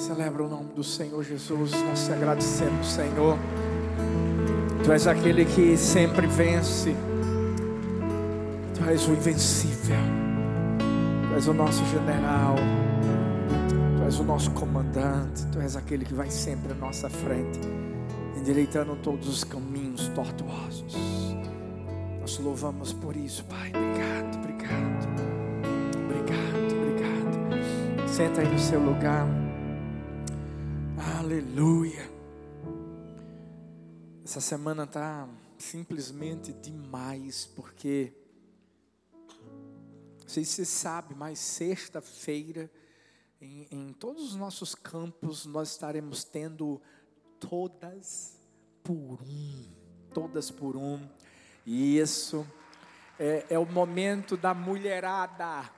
Celebra o nome do Senhor Jesus. Nós te agradecemos, Senhor. Tu és aquele que sempre vence. Tu és o invencível. Tu és o nosso general. Tu és o nosso comandante. Tu és aquele que vai sempre à nossa frente, endireitando todos os caminhos tortuosos. Nós louvamos por isso, Pai. Obrigado, obrigado. Obrigado, obrigado. Senta aí no seu lugar. Aleluia. Essa semana tá simplesmente demais, porque não sei se você sabe, mas sexta-feira, em, em todos os nossos campos, nós estaremos tendo todas por um. Todas por um. Isso. É, é o momento da mulherada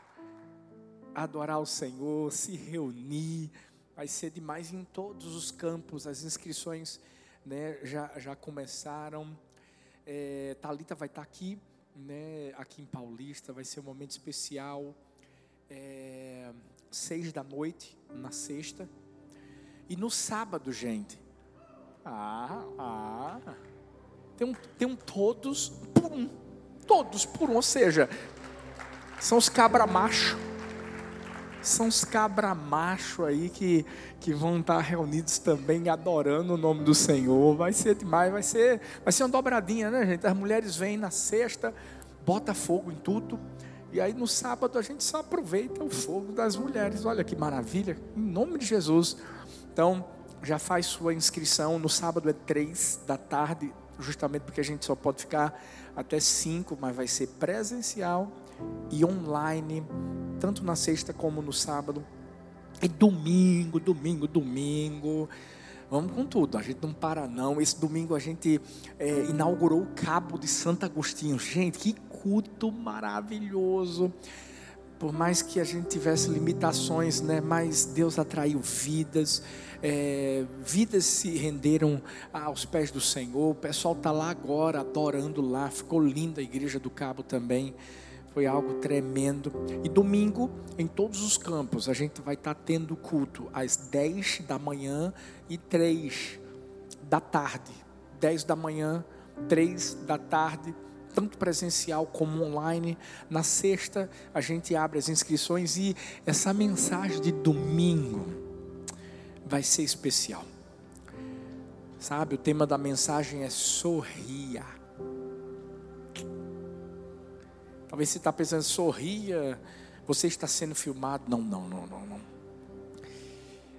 adorar o Senhor, se reunir Vai ser demais em todos os campos. As inscrições né, já, já começaram. É, Talita vai estar aqui, né, aqui em Paulista. Vai ser um momento especial. É, seis da noite, na sexta. E no sábado, gente. Ah, ah. Tem um, tem um todos por um. Todos por um. Ou seja, são os cabra macho são os cabra macho aí que, que vão estar reunidos também adorando o nome do Senhor. Vai ser demais, vai ser, vai ser uma dobradinha, né, gente? As mulheres vêm na sexta, bota fogo em tudo. E aí no sábado a gente só aproveita o fogo das mulheres. Olha que maravilha, em nome de Jesus. Então, já faz sua inscrição. No sábado é três da tarde, justamente porque a gente só pode ficar até cinco, mas vai ser presencial e online, tanto na sexta como no sábado. E domingo, domingo, domingo. Vamos com tudo, a gente não para não. Esse domingo a gente é, inaugurou o Cabo de Santo Agostinho. Gente, que culto maravilhoso. Por mais que a gente tivesse limitações, né, mas Deus atraiu vidas, é, vidas se renderam aos pés do Senhor. O pessoal está lá agora, adorando lá. Ficou linda a igreja do Cabo também. Foi algo tremendo. E domingo, em todos os campos, a gente vai estar tendo culto às 10 da manhã e 3 da tarde. 10 da manhã, 3 da tarde, tanto presencial como online. Na sexta, a gente abre as inscrições e essa mensagem de domingo vai ser especial. Sabe, o tema da mensagem é sorria Talvez você está pensando, sorria, você está sendo filmado. Não, não, não, não, não.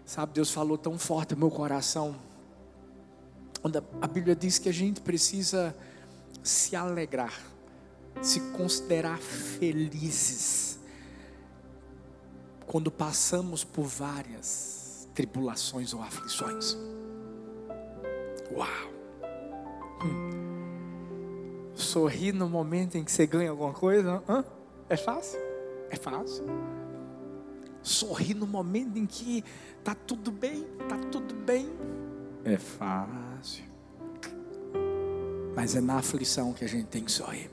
Sabe, Deus falou tão forte no meu coração. A Bíblia diz que a gente precisa se alegrar, se considerar felizes quando passamos por várias tribulações ou aflições. Uau! Hum sorrir no momento em que você ganha alguma coisa? Hã? É fácil? É fácil. Sorrir no momento em que tá tudo bem, tá tudo bem. É fácil. Mas é na aflição que a gente tem que sorrir.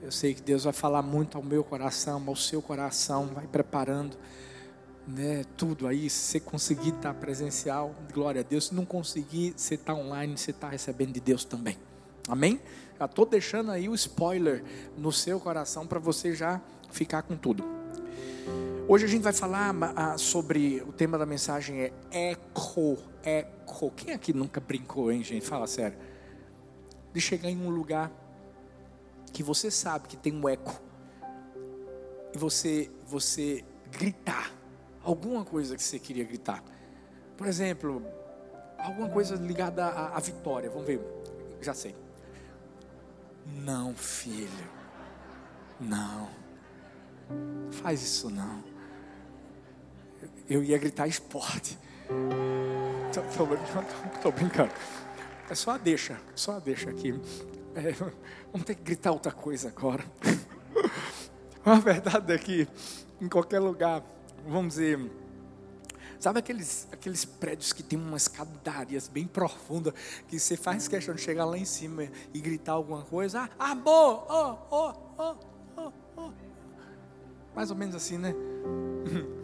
Eu sei que Deus vai falar muito ao meu coração, ao seu coração, vai preparando né, tudo aí. Se você conseguir estar presencial, glória a Deus. Se não conseguir, você está online, você está recebendo de Deus também. Amém? Já estou deixando aí o spoiler no seu coração para você já ficar com tudo. Hoje a gente vai falar ah, sobre o tema da mensagem é eco, eco. Quem aqui nunca brincou, hein, gente? Fala sério. De chegar em um lugar que você sabe que tem um eco e você você gritar alguma coisa que você queria gritar. Por exemplo, alguma coisa ligada à, à vitória. Vamos ver. Já sei. Não, filho. Não. Faz isso não. Eu ia gritar esporte. Tô, tô, tô, tô brincando. É só a deixa, só a deixa aqui. É, vamos ter que gritar outra coisa agora. A verdade é que em qualquer lugar, vamos dizer, Sabe aqueles, aqueles prédios que tem umas escadarias bem profundas, que você faz questão de chegar lá em cima e gritar alguma coisa? Ah, amor, oh, oh, oh, oh, oh. Mais ou menos assim, né?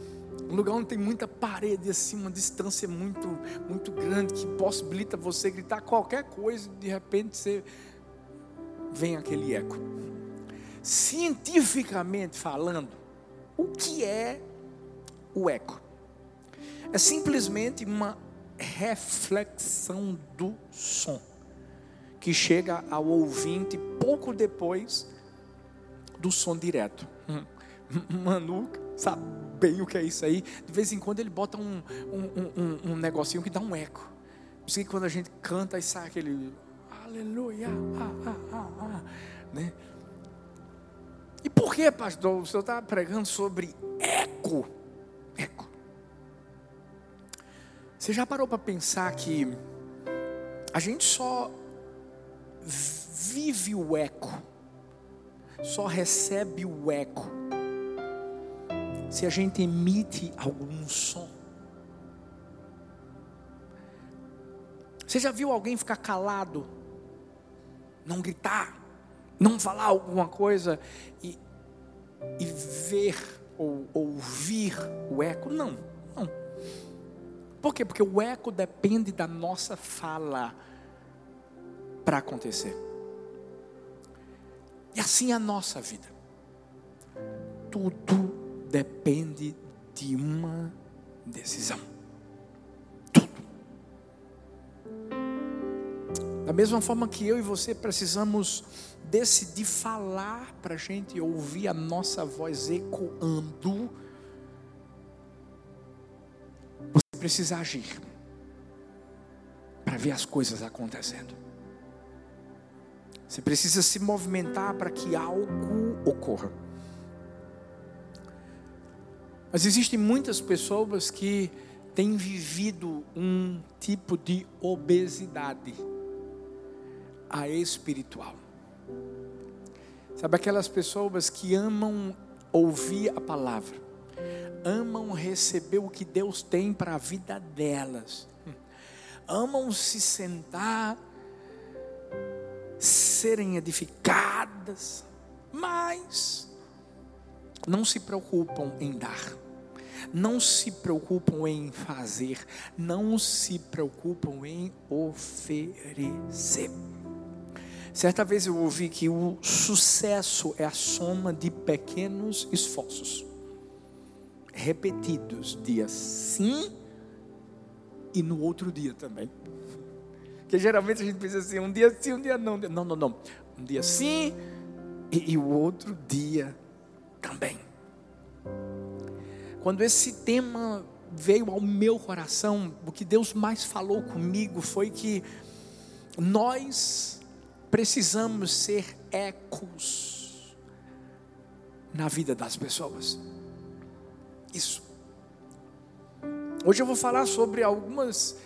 Um lugar onde tem muita parede, assim, uma distância muito, muito grande que possibilita você gritar qualquer coisa e de repente você vem aquele eco. Cientificamente falando, o que é o eco? É simplesmente uma reflexão do som que chega ao ouvinte pouco depois do som direto. Manu sabe bem o que é isso aí. De vez em quando ele bota um, um, um, um negocinho que dá um eco. Por isso que quando a gente canta e sai aquele aleluia, ah, ah, ah, ah, né? E por que, pastor, o senhor está pregando sobre eco? Eco. Você já parou para pensar que a gente só vive o eco, só recebe o eco, se a gente emite algum som. Você já viu alguém ficar calado, não gritar, não falar alguma coisa e, e ver ou ouvir o eco? Não, não. Por quê? Porque o eco depende da nossa fala para acontecer. E assim é a nossa vida. Tudo depende de uma decisão. Tudo. Da mesma forma que eu e você precisamos decidir falar para a gente ouvir a nossa voz ecoando, precisa agir para ver as coisas acontecendo. Você precisa se movimentar para que algo ocorra. Mas existem muitas pessoas que têm vivido um tipo de obesidade a espiritual. Sabe aquelas pessoas que amam ouvir a palavra, amam receber o que Deus tem para a vida delas, amam se sentar serem edificadas, mas não se preocupam em dar, não se preocupam em fazer, não se preocupam em oferecer. Certa vez eu ouvi que o sucesso é a soma de pequenos esforços, repetidos, dia sim e no outro dia também. Porque geralmente a gente pensa assim, um dia sim, um dia não. Não, não, não. Um dia sim e, e o outro dia também. Quando esse tema veio ao meu coração, o que Deus mais falou comigo foi que nós precisamos ser ecos na vida das pessoas. Isso. Hoje eu vou falar sobre algumas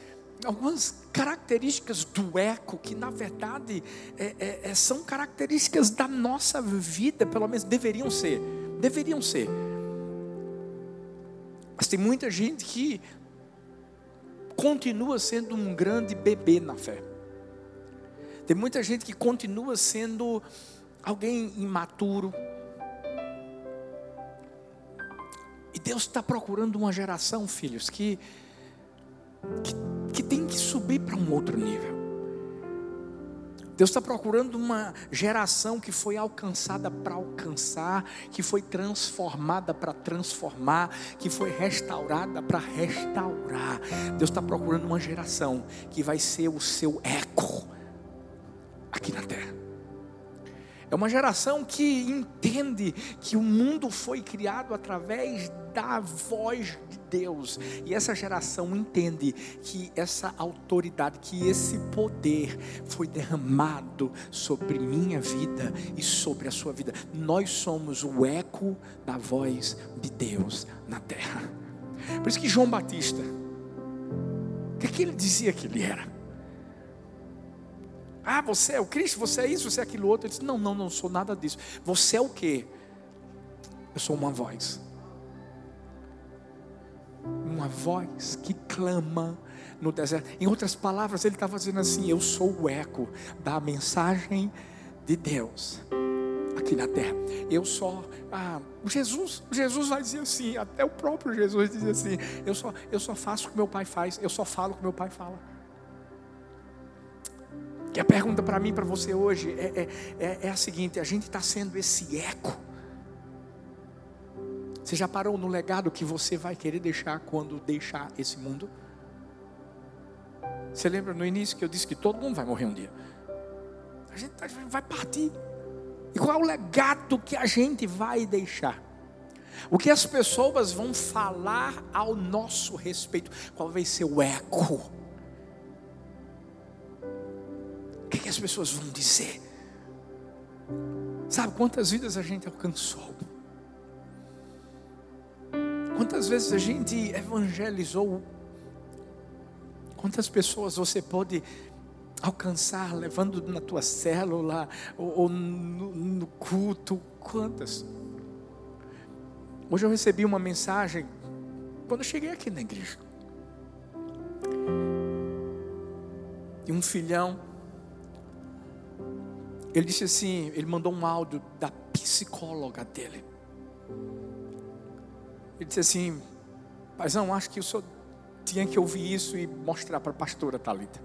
algumas características do eco que na verdade é, é, é, são características da nossa vida, pelo menos deveriam ser, deveriam ser. Mas tem muita gente que continua sendo um grande bebê na fé. Tem muita gente que continua sendo alguém imaturo. E Deus está procurando uma geração, filhos, que, que que tem que subir para um outro nível. Deus está procurando uma geração que foi alcançada para alcançar, que foi transformada para transformar, que foi restaurada para restaurar. Deus está procurando uma geração que vai ser o seu eco aqui na terra. É uma geração que entende que o mundo foi criado através da voz de Deus. E essa geração entende que essa autoridade, que esse poder foi derramado sobre minha vida e sobre a sua vida. Nós somos o eco da voz de Deus na terra. Por isso que João Batista, o que, é que ele dizia que ele era? Ah, você é o Cristo, você é isso, você é aquilo outro. Ele disse: Não, não, não sou nada disso. Você é o que? Eu sou uma voz. Uma voz que clama no deserto. Em outras palavras, ele estava dizendo assim: Eu sou o eco da mensagem de Deus aqui na terra. Eu só, ah, Jesus, Jesus vai dizer assim, até o próprio Jesus diz assim, eu só, eu só faço o que meu pai faz, eu só falo o que meu pai fala. E a pergunta para mim, para você hoje é, é, é, é a seguinte: a gente está sendo esse eco. Você já parou no legado que você vai querer deixar quando deixar esse mundo? Você lembra no início que eu disse que todo mundo vai morrer um dia? A gente, gente vai partir. E qual é o legado que a gente vai deixar? O que as pessoas vão falar ao nosso respeito? Qual vai ser o eco? As pessoas vão dizer? Sabe quantas vidas a gente alcançou? Quantas vezes a gente evangelizou? Quantas pessoas você pode alcançar levando na tua célula ou, ou no, no culto? Quantas? Hoje eu recebi uma mensagem quando eu cheguei aqui na igreja. E um filhão, ele disse assim, ele mandou um áudio da psicóloga dele. Ele disse assim: Paizão, acho que o senhor tinha que ouvir isso e mostrar para a pastora Talita.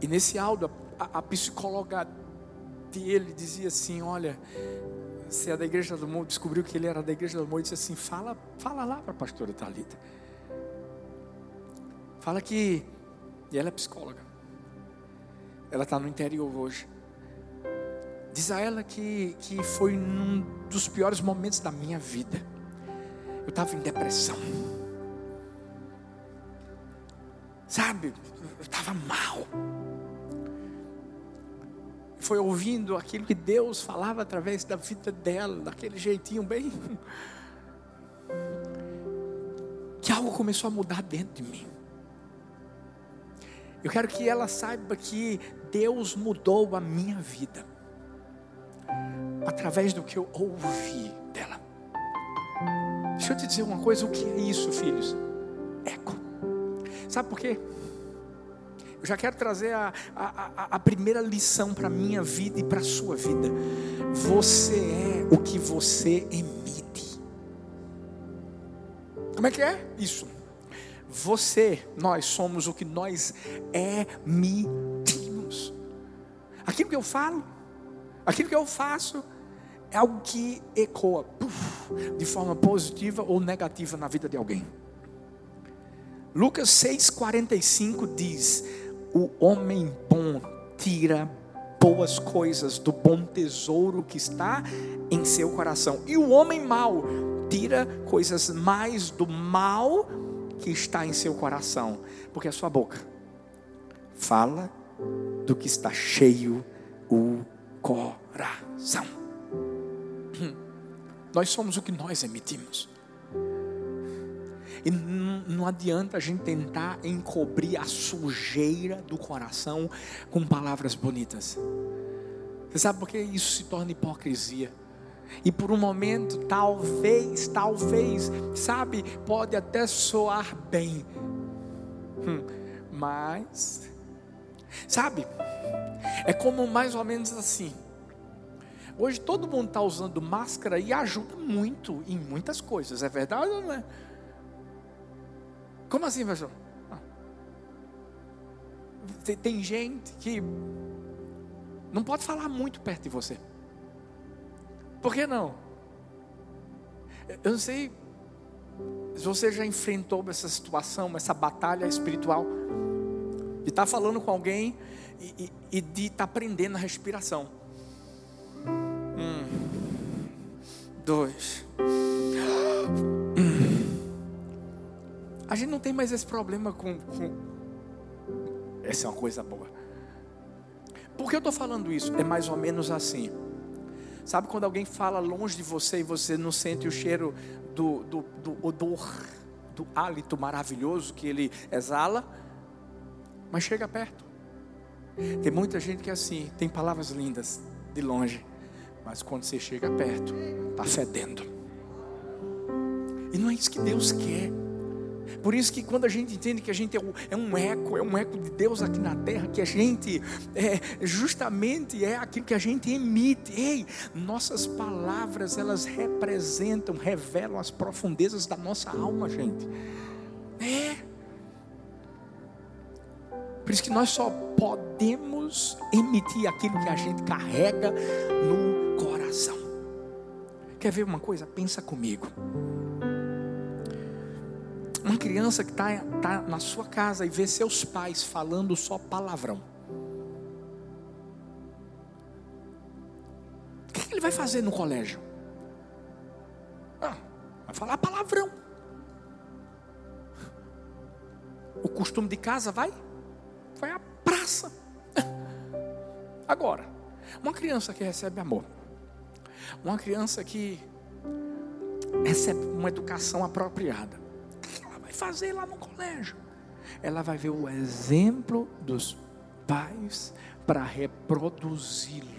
E nesse áudio, a, a psicóloga dele dizia assim: Olha, você é da igreja do amor, descobriu que ele era da igreja do amor, e disse assim: Fala, fala lá para a pastora Talita. Fala que. E ela é psicóloga. Ela está no interior hoje. Diz a ela que, que foi num dos piores momentos da minha vida. Eu estava em depressão. Sabe, eu estava mal. Foi ouvindo aquilo que Deus falava através da vida dela, daquele jeitinho bem. Que algo começou a mudar dentro de mim. Eu quero que ela saiba que Deus mudou a minha vida através do que eu ouvi dela. Deixa eu te dizer uma coisa: o que é isso, filhos? Eco. Sabe por quê? Eu já quero trazer a, a, a primeira lição para a minha vida e para a sua vida. Você é o que você emite. Como é que é isso? Você, nós somos o que nós emitimos. Aquilo que eu falo, aquilo que eu faço, é algo que ecoa de forma positiva ou negativa na vida de alguém. Lucas 6,45 diz: O homem bom tira boas coisas do bom tesouro que está em seu coração, e o homem mau tira coisas mais do mal que está em seu coração, porque a sua boca fala do que está cheio o coração. Nós somos o que nós emitimos. E não adianta a gente tentar encobrir a sujeira do coração com palavras bonitas. Você sabe por que isso se torna hipocrisia? E por um momento, talvez, talvez, sabe, pode até soar bem, hum, mas, sabe, é como mais ou menos assim. Hoje todo mundo está usando máscara e ajuda muito em muitas coisas, é verdade ou não é? Como assim, pastor? Ah. Tem, tem gente que não pode falar muito perto de você. Por que não? Eu não sei se você já enfrentou essa situação, essa batalha espiritual, de estar tá falando com alguém e, e, e de estar tá prendendo a respiração. Um, dois. A gente não tem mais esse problema com, com. Essa é uma coisa boa. Por que eu estou falando isso? É mais ou menos assim. Sabe quando alguém fala longe de você e você não sente o cheiro do, do, do odor, do hálito maravilhoso que ele exala? Mas chega perto. Tem muita gente que é assim, tem palavras lindas de longe mas quando você chega perto, está fedendo. E não é isso que Deus quer. Por isso que quando a gente entende que a gente é um eco, é um eco de Deus aqui na terra, que a gente é, justamente é aquilo que a gente emite. Ei, nossas palavras elas representam, revelam as profundezas da nossa alma, gente. É. Por isso que nós só podemos emitir aquilo que a gente carrega no coração. Quer ver uma coisa? Pensa comigo. Uma criança que está tá na sua casa e vê seus pais falando só palavrão. O que ele vai fazer no colégio? Ah, vai falar palavrão. O costume de casa vai? Vai à praça. Agora, uma criança que recebe amor, uma criança que recebe uma educação apropriada, fazer lá no colégio? Ela vai ver o exemplo dos pais para reproduzi-lo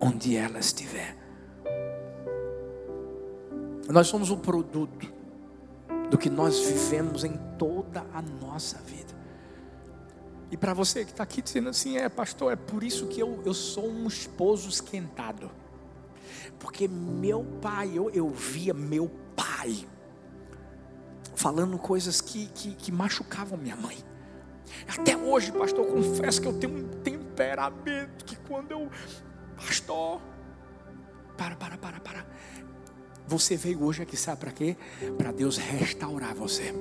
onde ela estiver. Nós somos o produto do que nós vivemos em toda a nossa vida. E para você que está aqui dizendo assim, é pastor, é por isso que eu, eu sou um esposo esquentado. Porque meu pai, eu, eu via meu pai falando coisas que, que, que machucavam minha mãe. Até hoje, pastor, eu confesso que eu tenho um temperamento que quando eu, pastor, para, para, para, para. Você veio hoje aqui, sabe para quê? Para Deus restaurar você.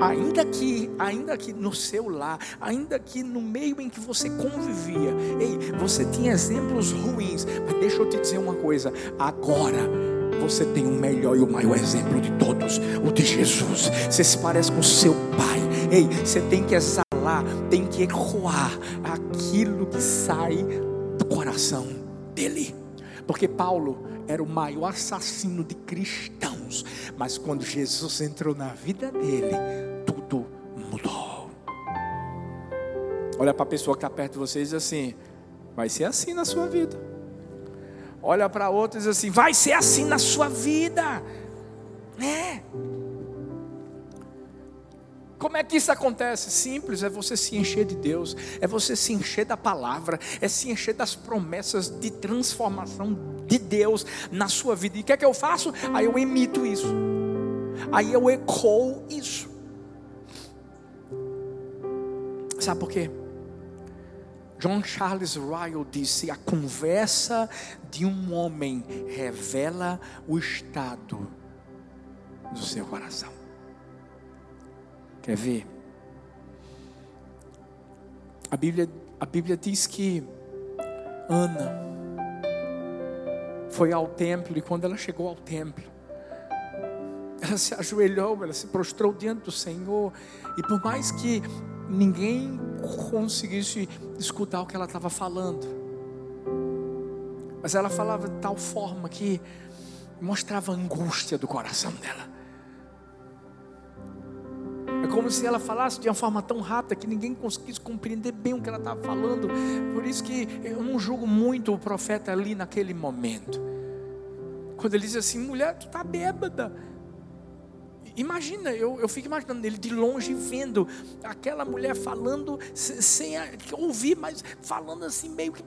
Ainda que, ainda que no seu lar, ainda que no meio em que você convivia, ei, você tinha exemplos ruins, mas deixa eu te dizer uma coisa, agora você tem o melhor e o maior exemplo de todos, o de Jesus. Você se parece com seu pai. Ei, você tem que exalar, tem que ecoar aquilo que sai do coração dele. Porque Paulo era o maior assassino de cristãos, mas quando Jesus entrou na vida dele, tudo mudou. Olha para a pessoa que está perto de você e diz assim: vai ser assim na sua vida olha para outro e diz assim: vai ser assim na sua vida. É. Como é que isso acontece? Simples, é você se encher de Deus, é você se encher da palavra, é se encher das promessas de transformação de Deus na sua vida. E o que é que eu faço? Aí eu emito isso, aí eu ecoo isso. Sabe por quê? John Charles Ryle disse: a conversa de um homem revela o estado do seu coração. Quer ver? A Bíblia, a Bíblia diz que Ana foi ao templo e quando ela chegou ao templo, ela se ajoelhou, ela se prostrou diante do Senhor e por mais que ninguém conseguisse escutar o que ela estava falando. Mas ela falava de tal forma que mostrava a angústia do coração dela. É como se ela falasse de uma forma tão rápida que ninguém conseguisse compreender bem o que ela estava falando. Por isso que eu não julgo muito o profeta ali naquele momento. Quando ele diz assim: mulher, tu está bêbada. Imagina, eu, eu fico imaginando ele de longe vendo aquela mulher falando sem, ouvir, mas falando assim meio que.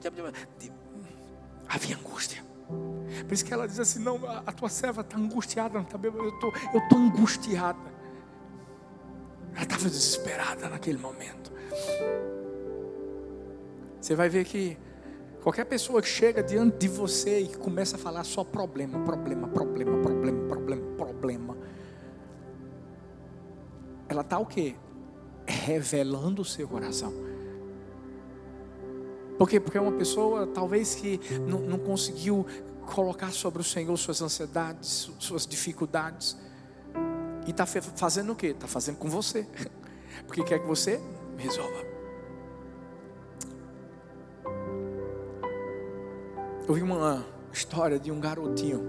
Havia angústia. Por isso que ela diz assim: Não, a, tua serva está angustiada, não está Eu estou eu tô angustiada. Ela estava desesperada naquele momento. Você vai ver que qualquer pessoa que chega diante de você e começa a falar só problema, problema, problema, problema, problema, problema ela está o quê? Revelando o seu coração. Por quê? Porque é uma pessoa talvez que não, não conseguiu colocar sobre o Senhor suas ansiedades, suas dificuldades. E está fazendo o quê? Está fazendo com você. Porque quer que você resolva. Eu vi uma história de um garotinho.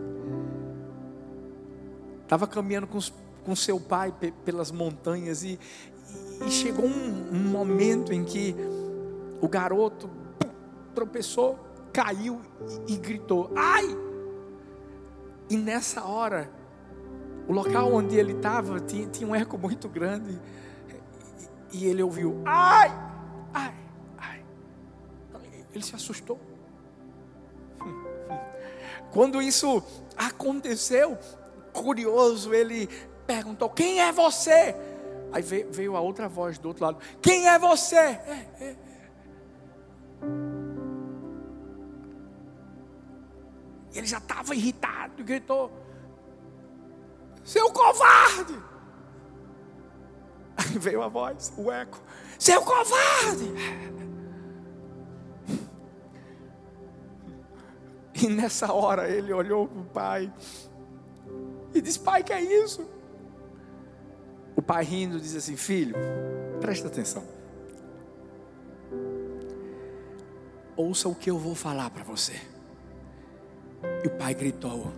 Estava caminhando com os com seu pai pelas montanhas e, e chegou um, um, momento em que o garoto tropeçou, caiu e, e gritou: "Ai!" E nessa hora o local onde ele estava tinha, tinha um eco muito grande. E, e ele ouviu, ai, ai, ai. Ele se assustou. Quando isso aconteceu, curioso, ele perguntou: Quem é você? Aí veio a outra voz do outro lado: Quem é você? É, é, é. Ele já estava irritado, gritou: Seu covarde! Aí veio a voz, o eco: Seu covarde! E nessa hora ele olhou para o pai e disse: Pai, que é isso? O pai rindo diz assim: Filho, presta atenção. Ouça o que eu vou falar para você. E o pai gritou: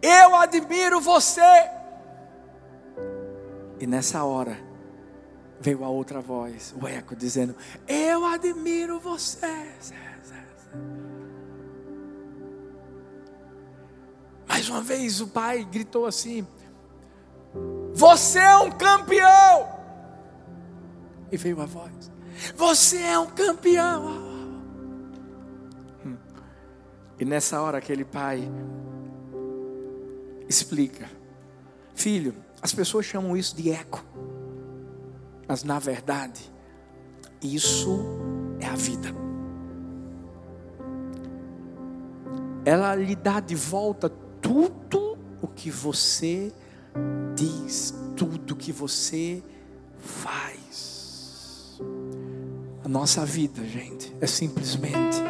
Eu admiro você. E nessa hora veio a outra voz, o eco, dizendo: Eu admiro você. Mais uma vez o pai gritou assim: Você é um campeão! E veio a voz: Você é um campeão! Hum. E nessa hora aquele pai explica: Filho, as pessoas chamam isso de eco, mas na verdade, isso é a vida. Ela lhe dá de volta tudo o que você diz, tudo que você faz. A nossa vida, gente, é simplesmente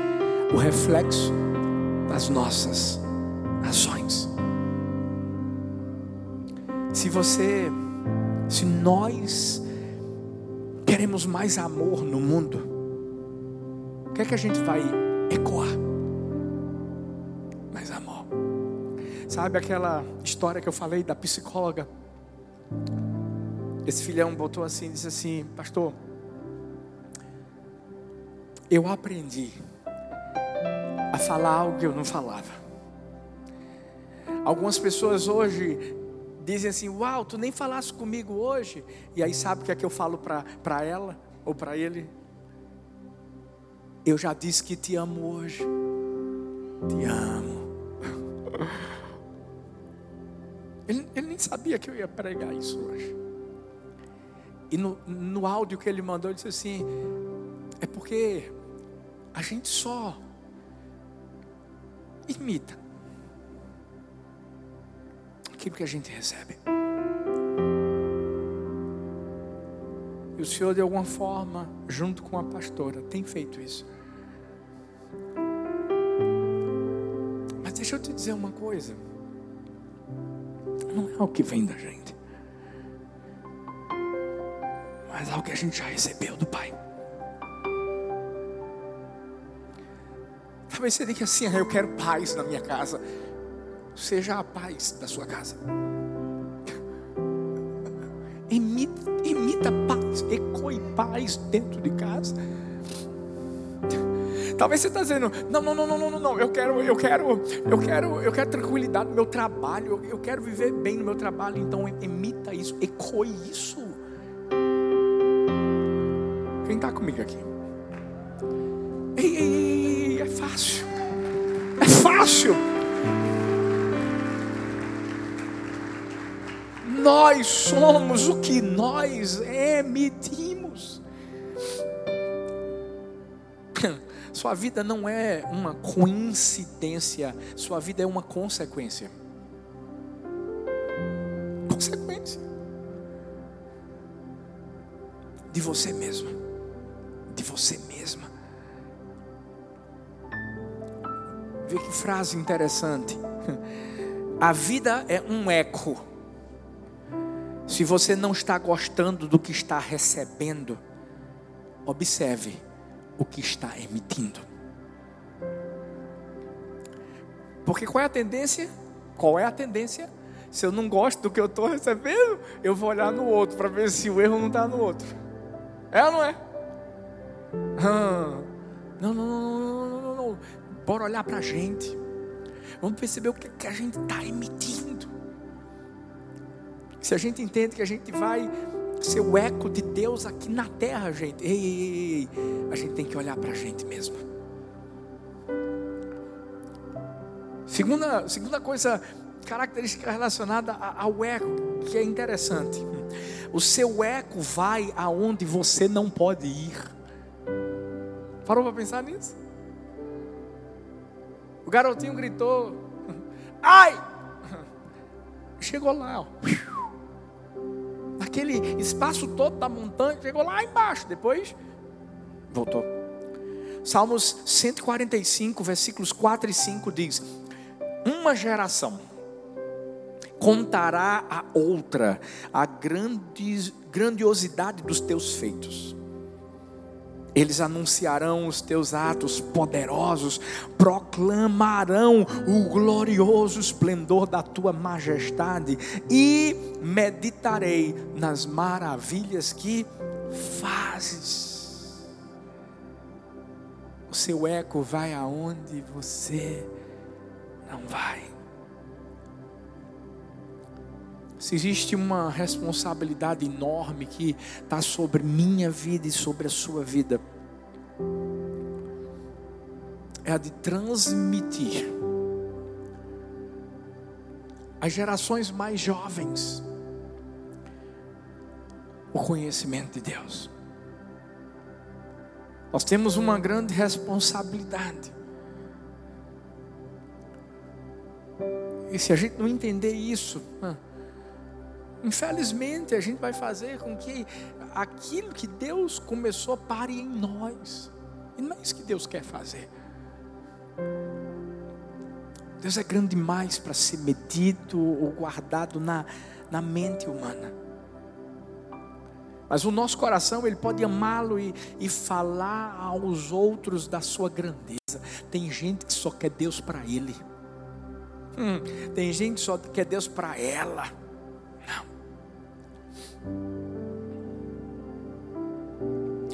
o reflexo das nossas ações. Se você, se nós queremos mais amor no mundo, o que é que a gente vai ecoar? Sabe aquela história que eu falei da psicóloga? Esse filhão botou assim, disse assim, pastor, eu aprendi a falar algo que eu não falava. Algumas pessoas hoje dizem assim: Uau, tu nem falaste comigo hoje. E aí sabe o que é que eu falo para ela ou para ele? Eu já disse que te amo hoje. Te amo. Ele, ele nem sabia que eu ia pregar isso hoje. E no, no áudio que ele mandou, ele disse assim: é porque a gente só imita aquilo que a gente recebe. E o Senhor, de alguma forma, junto com a pastora, tem feito isso. Mas deixa eu te dizer uma coisa não é o que vem da gente, mas é o que a gente já recebeu do Pai. Talvez você diga assim: ah, eu quero paz na minha casa. Seja a paz da sua casa. Imita paz, ecoe paz dentro de casa. Talvez você está dizendo, não, não, não, não, não, não, eu quero, eu quero, eu quero, eu quero tranquilidade no meu trabalho, eu, quero viver bem no meu trabalho, então emita isso, ecoe isso. Quem está comigo aqui? Ei, ei, ei, é fácil. É fácil. Nós somos o que nós emitimos. Sua vida não é uma coincidência, sua vida é uma consequência. Consequência de você mesmo, de você mesma. Vê que frase interessante. A vida é um eco. Se você não está gostando do que está recebendo, observe o que está emitindo. Porque qual é a tendência? Qual é a tendência? Se eu não gosto do que eu estou recebendo, eu vou olhar no outro para ver se o erro não está no outro. É ou não é? não, não, não, não, não, não, não. Bora olhar para a gente. Vamos perceber o que, que a gente está emitindo. Se a gente entende que a gente vai ser o eco de Deus aqui na terra, gente, ei, ei, ei, a gente tem que olhar para a gente mesmo. Segunda, segunda coisa característica relacionada ao eco, que é interessante. O seu eco vai aonde você não pode ir. Parou para pensar nisso? O garotinho gritou: Ai! Chegou lá, ó. Naquele espaço todo da montanha, chegou lá embaixo. Depois, voltou. Salmos 145, versículos 4 e 5 diz: Uma geração contará a outra a grandiosidade dos teus feitos. Eles anunciarão os teus atos poderosos, proclamarão o glorioso esplendor da tua majestade e meditarei nas maravilhas que fazes. O seu eco vai aonde você não vai. Se existe uma responsabilidade enorme que está sobre minha vida e sobre a sua vida, é a de transmitir às gerações mais jovens o conhecimento de Deus. Nós temos uma grande responsabilidade. E se a gente não entender isso, Infelizmente, a gente vai fazer com que aquilo que Deus começou pare em nós. E não é isso que Deus quer fazer. Deus é grande demais para ser medido ou guardado na, na mente humana. Mas o nosso coração, ele pode amá-lo e, e falar aos outros da sua grandeza. Tem gente que só quer Deus para ele. Hum, tem gente que só quer Deus para ela.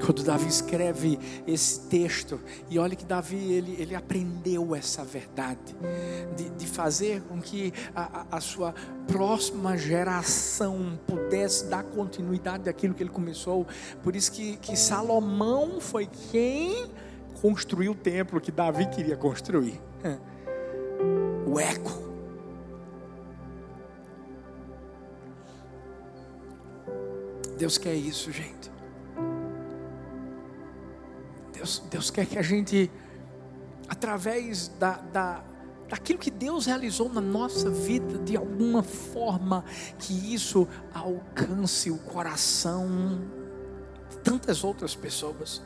Quando Davi escreve esse texto, e olha que Davi ele, ele aprendeu essa verdade, de, de fazer com que a, a, sua próxima geração pudesse dar continuidade daquilo que ele começou. Por isso que, que Salomão foi quem construiu o templo que Davi queria construir. O eco Deus quer isso, gente. Deus, Deus quer que a gente, através da, da, daquilo que Deus realizou na nossa vida, de alguma forma, que isso alcance o coração de tantas outras pessoas.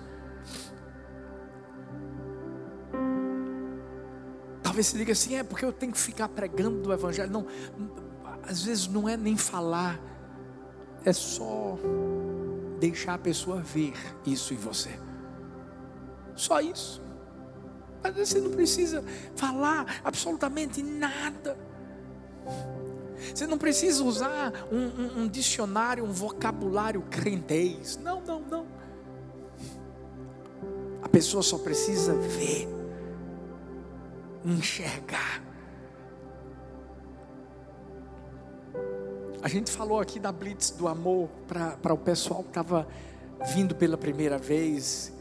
Talvez se diga assim, é porque eu tenho que ficar pregando do Evangelho. Não, às vezes não é nem falar é só deixar a pessoa ver isso em você. Só isso. Mas você não precisa falar absolutamente nada. Você não precisa usar um, um, um dicionário, um vocabulário crentez. Não, não, não. A pessoa só precisa ver, enxergar. A gente falou aqui da Blitz do amor para o pessoal que estava vindo pela primeira vez,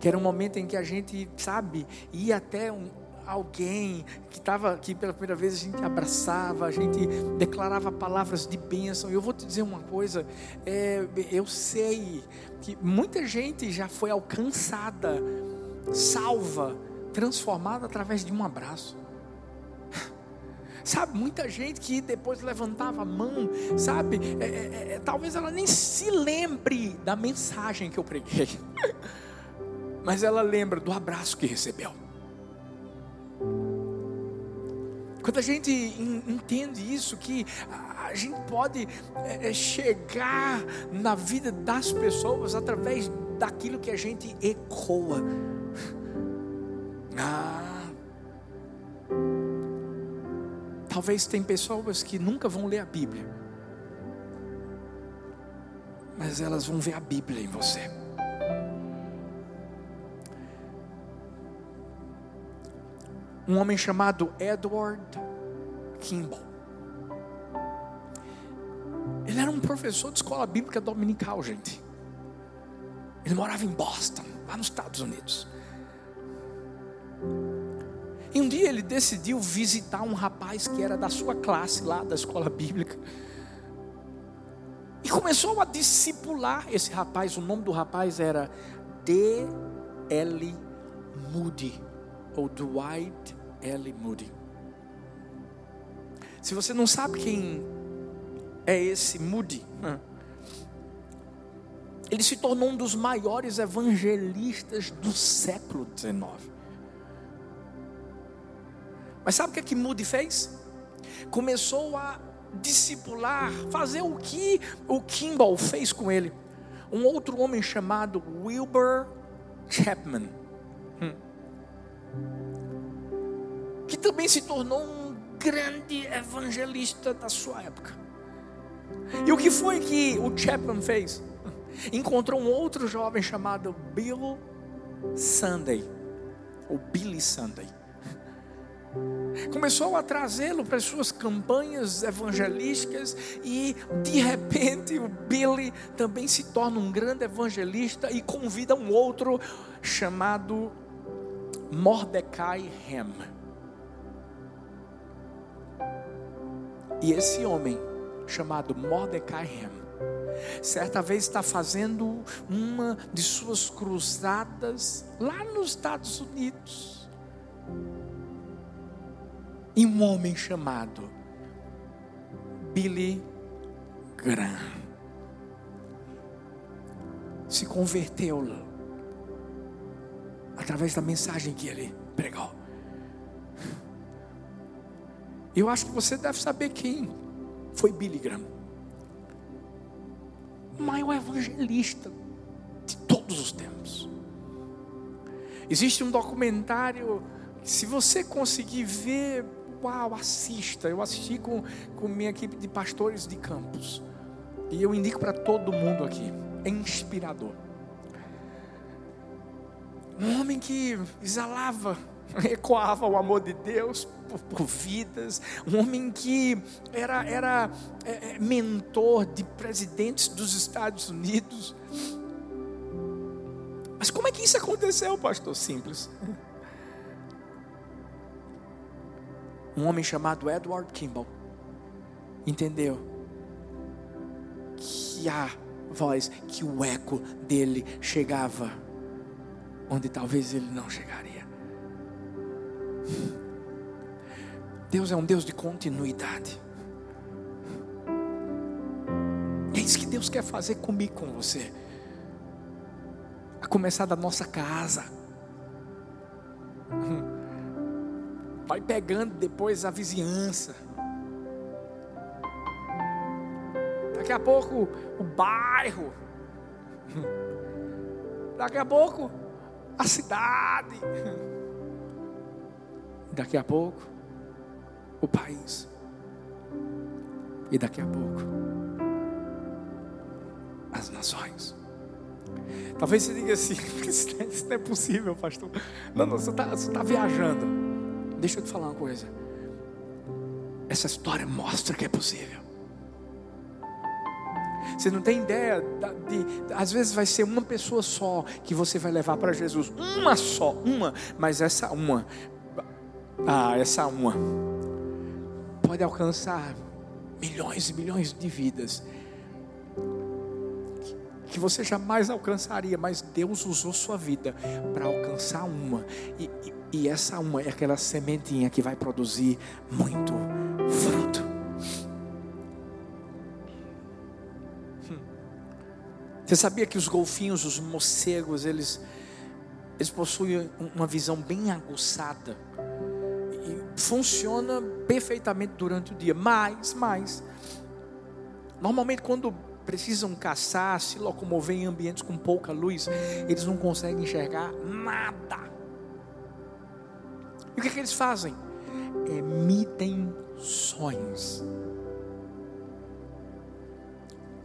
que era um momento em que a gente, sabe, ia até um, alguém que estava aqui pela primeira vez, a gente abraçava, a gente declarava palavras de bênção. Eu vou te dizer uma coisa, é, eu sei que muita gente já foi alcançada, salva, transformada através de um abraço. Sabe, muita gente que depois levantava a mão, sabe, é, é, é, talvez ela nem se lembre da mensagem que eu preguei, mas ela lembra do abraço que recebeu. Quando a gente entende isso, que a gente pode é, é, chegar na vida das pessoas através daquilo que a gente ecoa. Ah, Talvez tem pessoas que nunca vão ler a Bíblia, mas elas vão ver a Bíblia em você. Um homem chamado Edward Kimball. Ele era um professor de escola bíblica dominical, gente. Ele morava em Boston, lá nos Estados Unidos. E um dia ele decidiu visitar um rapaz que era da sua classe lá da escola bíblica. E começou a discipular esse rapaz. O nome do rapaz era D.L. Moody, ou Dwight L. Moody. Se você não sabe quem é esse Moody, ele se tornou um dos maiores evangelistas do século XIX. Mas sabe o que, é que Moody fez? Começou a discipular, fazer o que o Kimball fez com ele. Um outro homem chamado Wilbur Chapman, hum, que também se tornou um grande evangelista da sua época. E o que foi que o Chapman fez? Encontrou um outro jovem chamado Bill Sunday, ou Billy Sunday começou a trazê-lo para as suas campanhas evangelísticas e de repente o Billy também se torna um grande evangelista e convida um outro chamado Mordecai Ham. E esse homem chamado Mordecai Ham certa vez está fazendo uma de suas cruzadas lá nos Estados Unidos e um homem chamado Billy Graham se converteu através da mensagem que ele pregou. Eu acho que você deve saber quem foi Billy Graham. O maior evangelista de todos os tempos. Existe um documentário, se você conseguir ver uau, assista. Eu assisti com, com minha equipe de pastores de campos. E eu indico para todo mundo aqui. É inspirador. Um homem que exalava, ecoava o amor de Deus por, por vidas. Um homem que era, era é, é mentor de presidentes dos Estados Unidos. Mas como é que isso aconteceu, pastor? Simples. Um homem chamado Edward Kimball entendeu que a voz, que o eco dele chegava onde talvez ele não chegaria. Deus é um Deus de continuidade. É isso que Deus quer fazer comigo, com você. A começar da nossa casa vai pegando depois a vizinhança. Daqui a pouco o bairro. Daqui a pouco a cidade. Daqui a pouco o país. E daqui a pouco as nações. Talvez você diga assim: Isso não é possível, pastor. Não, não, você está tá viajando. Deixa eu te falar uma coisa. Essa história mostra que é possível. Você não tem ideia de, de, às vezes vai ser uma pessoa só que você vai levar para Jesus, uma só, uma, mas essa uma, ah, essa uma pode alcançar milhões e milhões de vidas que você jamais alcançaria, mas Deus usou sua vida para alcançar uma e, e e essa uma é aquela sementinha que vai produzir muito fruto. Hum. Você sabia que os golfinhos, os morcegos, eles, eles possuem uma visão bem aguçada e funciona perfeitamente durante o dia. Mas, mas, normalmente quando precisam caçar, se locomover em ambientes com pouca luz, eles não conseguem enxergar nada. E o que, é que eles fazem? Emitem sonhos.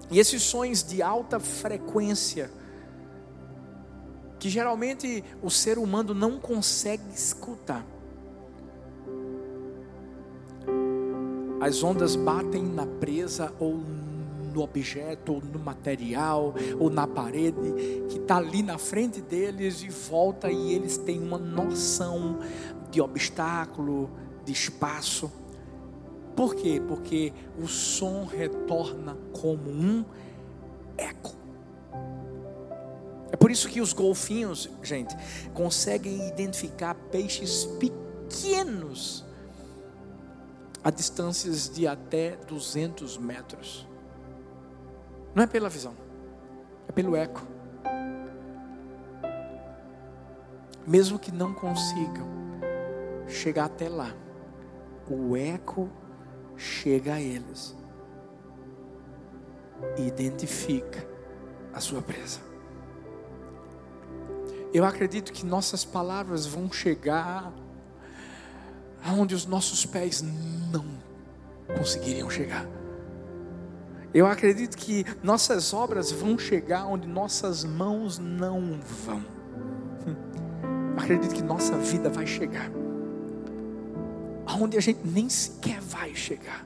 E esses sonhos de alta frequência, que geralmente o ser humano não consegue escutar. As ondas batem na presa ou no objeto, ou no material, ou na parede, que está ali na frente deles e volta e eles têm uma noção de obstáculo, de espaço. Por quê? Porque o som retorna como um eco. É por isso que os golfinhos, gente, conseguem identificar peixes pequenos a distâncias de até 200 metros. Não é pela visão, é pelo eco. Mesmo que não consigam chegar até lá, o eco chega a eles e identifica a sua presa. Eu acredito que nossas palavras vão chegar aonde os nossos pés não conseguiriam chegar. Eu acredito que nossas obras vão chegar onde nossas mãos não vão. Eu acredito que nossa vida vai chegar aonde a gente nem sequer vai chegar.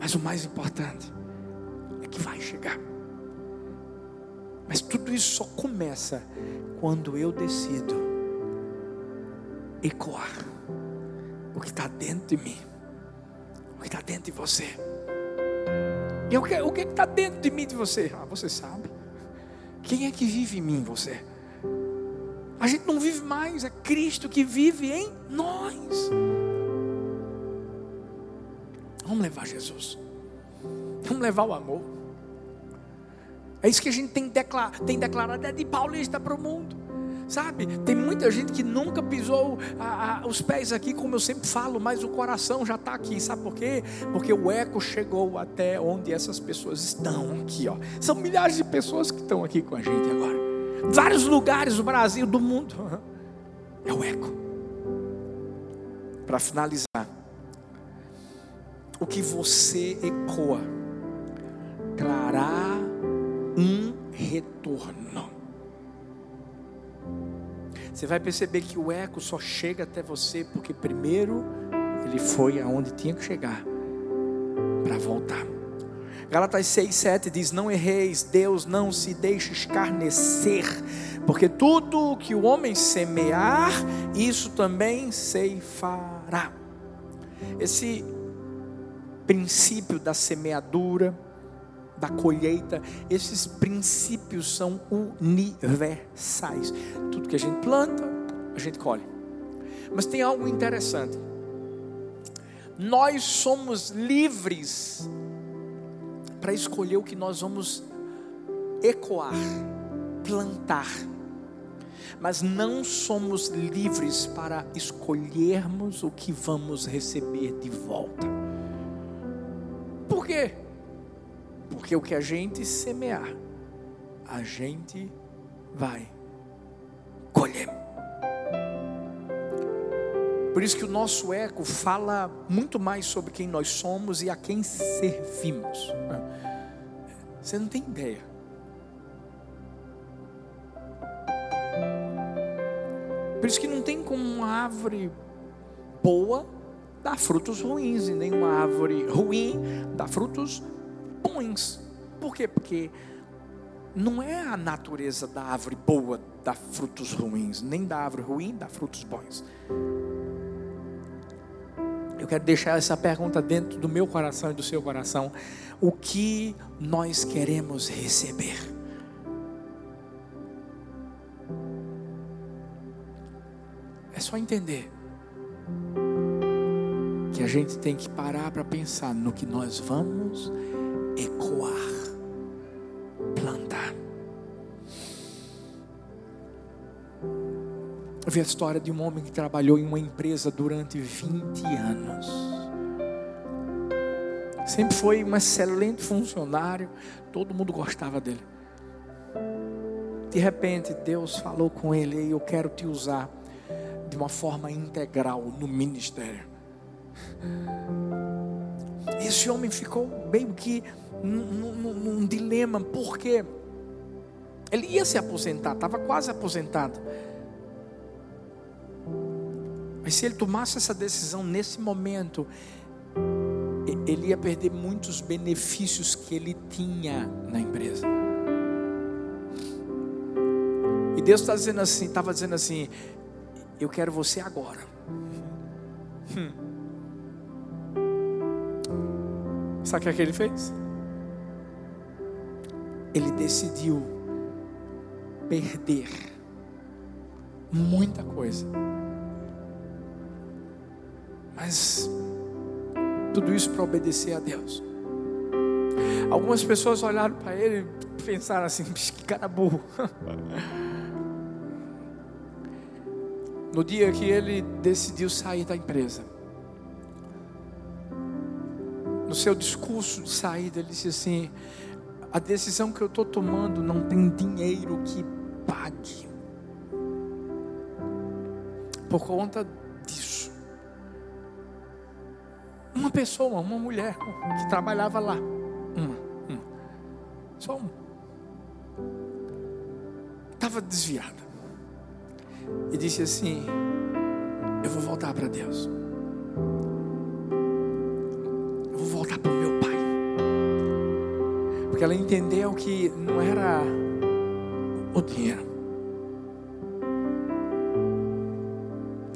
Mas o mais importante é que vai chegar. Mas tudo isso só começa quando eu decido ecoar o que está dentro de mim, o que está dentro de você. E o que está dentro de mim de você? Ah, você sabe. Quem é que vive em mim, você? A gente não vive mais, é Cristo que vive em nós. Vamos levar Jesus. Vamos levar o amor. É isso que a gente tem, declar, tem declarado, é de paulista para o mundo. Sabe, tem muita gente que nunca pisou a, a, os pés aqui, como eu sempre falo, mas o coração já está aqui. Sabe por quê? Porque o eco chegou até onde essas pessoas estão aqui. Ó. São milhares de pessoas que estão aqui com a gente agora. Vários lugares do Brasil, do mundo. É o eco. Para finalizar, o que você ecoa trará um retorno. Você vai perceber que o eco só chega até você porque primeiro ele foi aonde tinha que chegar para voltar. Galatas 6, 7 diz: Não erreis, Deus não se deixe escarnecer, porque tudo que o homem semear, isso também ceifará. Esse princípio da semeadura, da colheita, esses princípios são universais. Tudo que a gente planta, a gente colhe. Mas tem algo interessante. Nós somos livres para escolher o que nós vamos ecoar, plantar. Mas não somos livres para escolhermos o que vamos receber de volta. Por quê? Porque o que a gente semear, a gente vai colher. Por isso que o nosso eco fala muito mais sobre quem nós somos e a quem servimos. Você não tem ideia. Por isso que não tem como uma árvore boa dar frutos ruins, e nem uma árvore ruim dar frutos bons. Por quê? Porque não é a natureza da árvore boa dar frutos ruins, nem da árvore ruim dar frutos bons. Eu quero deixar essa pergunta dentro do meu coração e do seu coração. O que nós queremos receber? É só entender que a gente tem que parar para pensar no que nós vamos ecoar, Vi a história de um homem que trabalhou em uma empresa durante 20 anos. Sempre foi um excelente funcionário, todo mundo gostava dele. De repente, Deus falou com ele: Eu quero te usar de uma forma integral no ministério. Esse homem ficou bem que num, num, num dilema, porque ele ia se aposentar, estava quase aposentado. Mas se ele tomasse essa decisão nesse momento, ele ia perder muitos benefícios que ele tinha na empresa. E Deus está dizendo assim, estava dizendo assim, eu quero você agora. Hum. Sabe o que, é que ele fez? Ele decidiu perder muita coisa. Mas tudo isso para obedecer a Deus. Algumas pessoas olharam para ele e pensaram assim: que cara burro. No dia que ele decidiu sair da empresa, no seu discurso de saída, ele disse assim: a decisão que eu estou tomando não tem dinheiro que pague. Por conta Uma pessoa, uma mulher que trabalhava lá. Uma, uma. Só uma. Estava desviada. E disse assim: Eu vou voltar para Deus. Eu vou voltar para o meu pai. Porque ela entendeu que não era o dinheiro,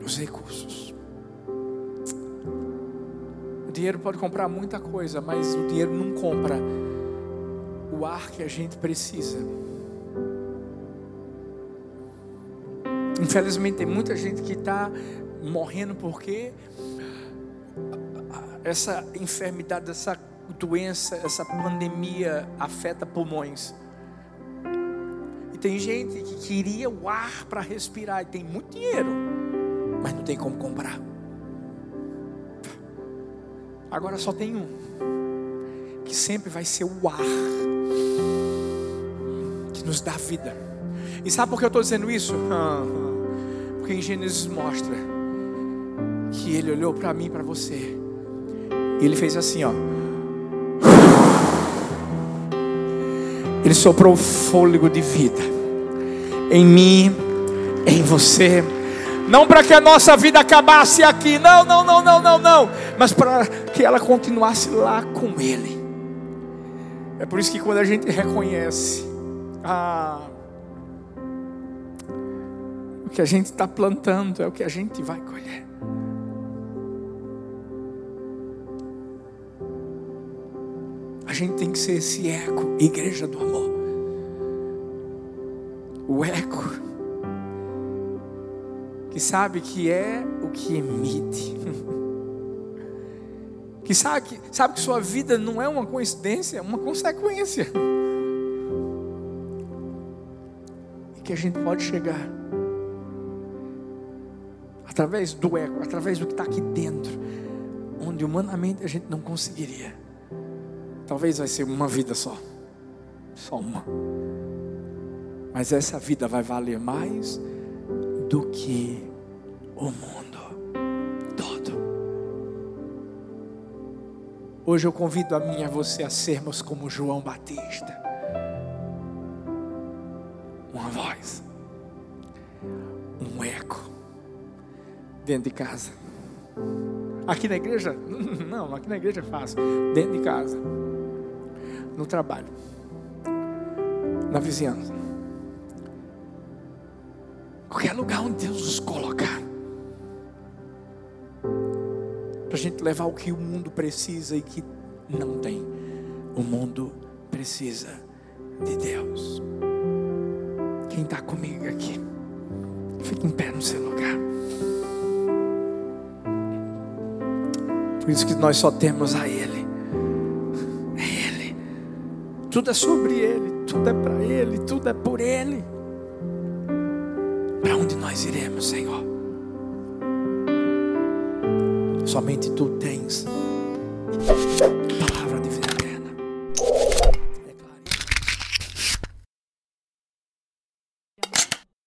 os recursos. Dinheiro pode comprar muita coisa, mas o dinheiro não compra o ar que a gente precisa. Infelizmente tem muita gente que está morrendo porque essa enfermidade, essa doença, essa pandemia afeta pulmões. E tem gente que queria o ar para respirar e tem muito dinheiro, mas não tem como comprar. Agora só tem um, que sempre vai ser o ar que nos dá vida. E sabe por que eu estou dizendo isso? Porque em Gênesis mostra que ele olhou para mim, para você, e ele fez assim, ó. Ele soprou fôlego de vida em mim, em você. Não para que a nossa vida acabasse aqui, não, não, não, não, não, não, mas para que ela continuasse lá com Ele. É por isso que quando a gente reconhece, ah, o que a gente está plantando é o que a gente vai colher. A gente tem que ser esse eco, igreja do amor. O eco que sabe que é o que emite. Que sabe que, sabe que sua vida não é uma coincidência, é uma consequência. E que a gente pode chegar através do eco, através do que está aqui dentro, onde humanamente a gente não conseguiria. Talvez vai ser uma vida só, só uma. Mas essa vida vai valer mais do que o mundo Hoje eu convido a mim e a você a sermos como João Batista. Uma voz, um eco dentro de casa. Aqui na igreja? Não, aqui na igreja é fácil. Dentro de casa no trabalho, na vizinhança, qualquer lugar onde a gente levar o que o mundo precisa e que não tem. O mundo precisa de Deus. Quem está comigo aqui, fique em pé no seu lugar. Por isso que nós só temos a Ele. Tudo é sobre Ele, tudo é para Ele, tudo é por Ele. Para onde nós iremos, Senhor? Somente Tu tens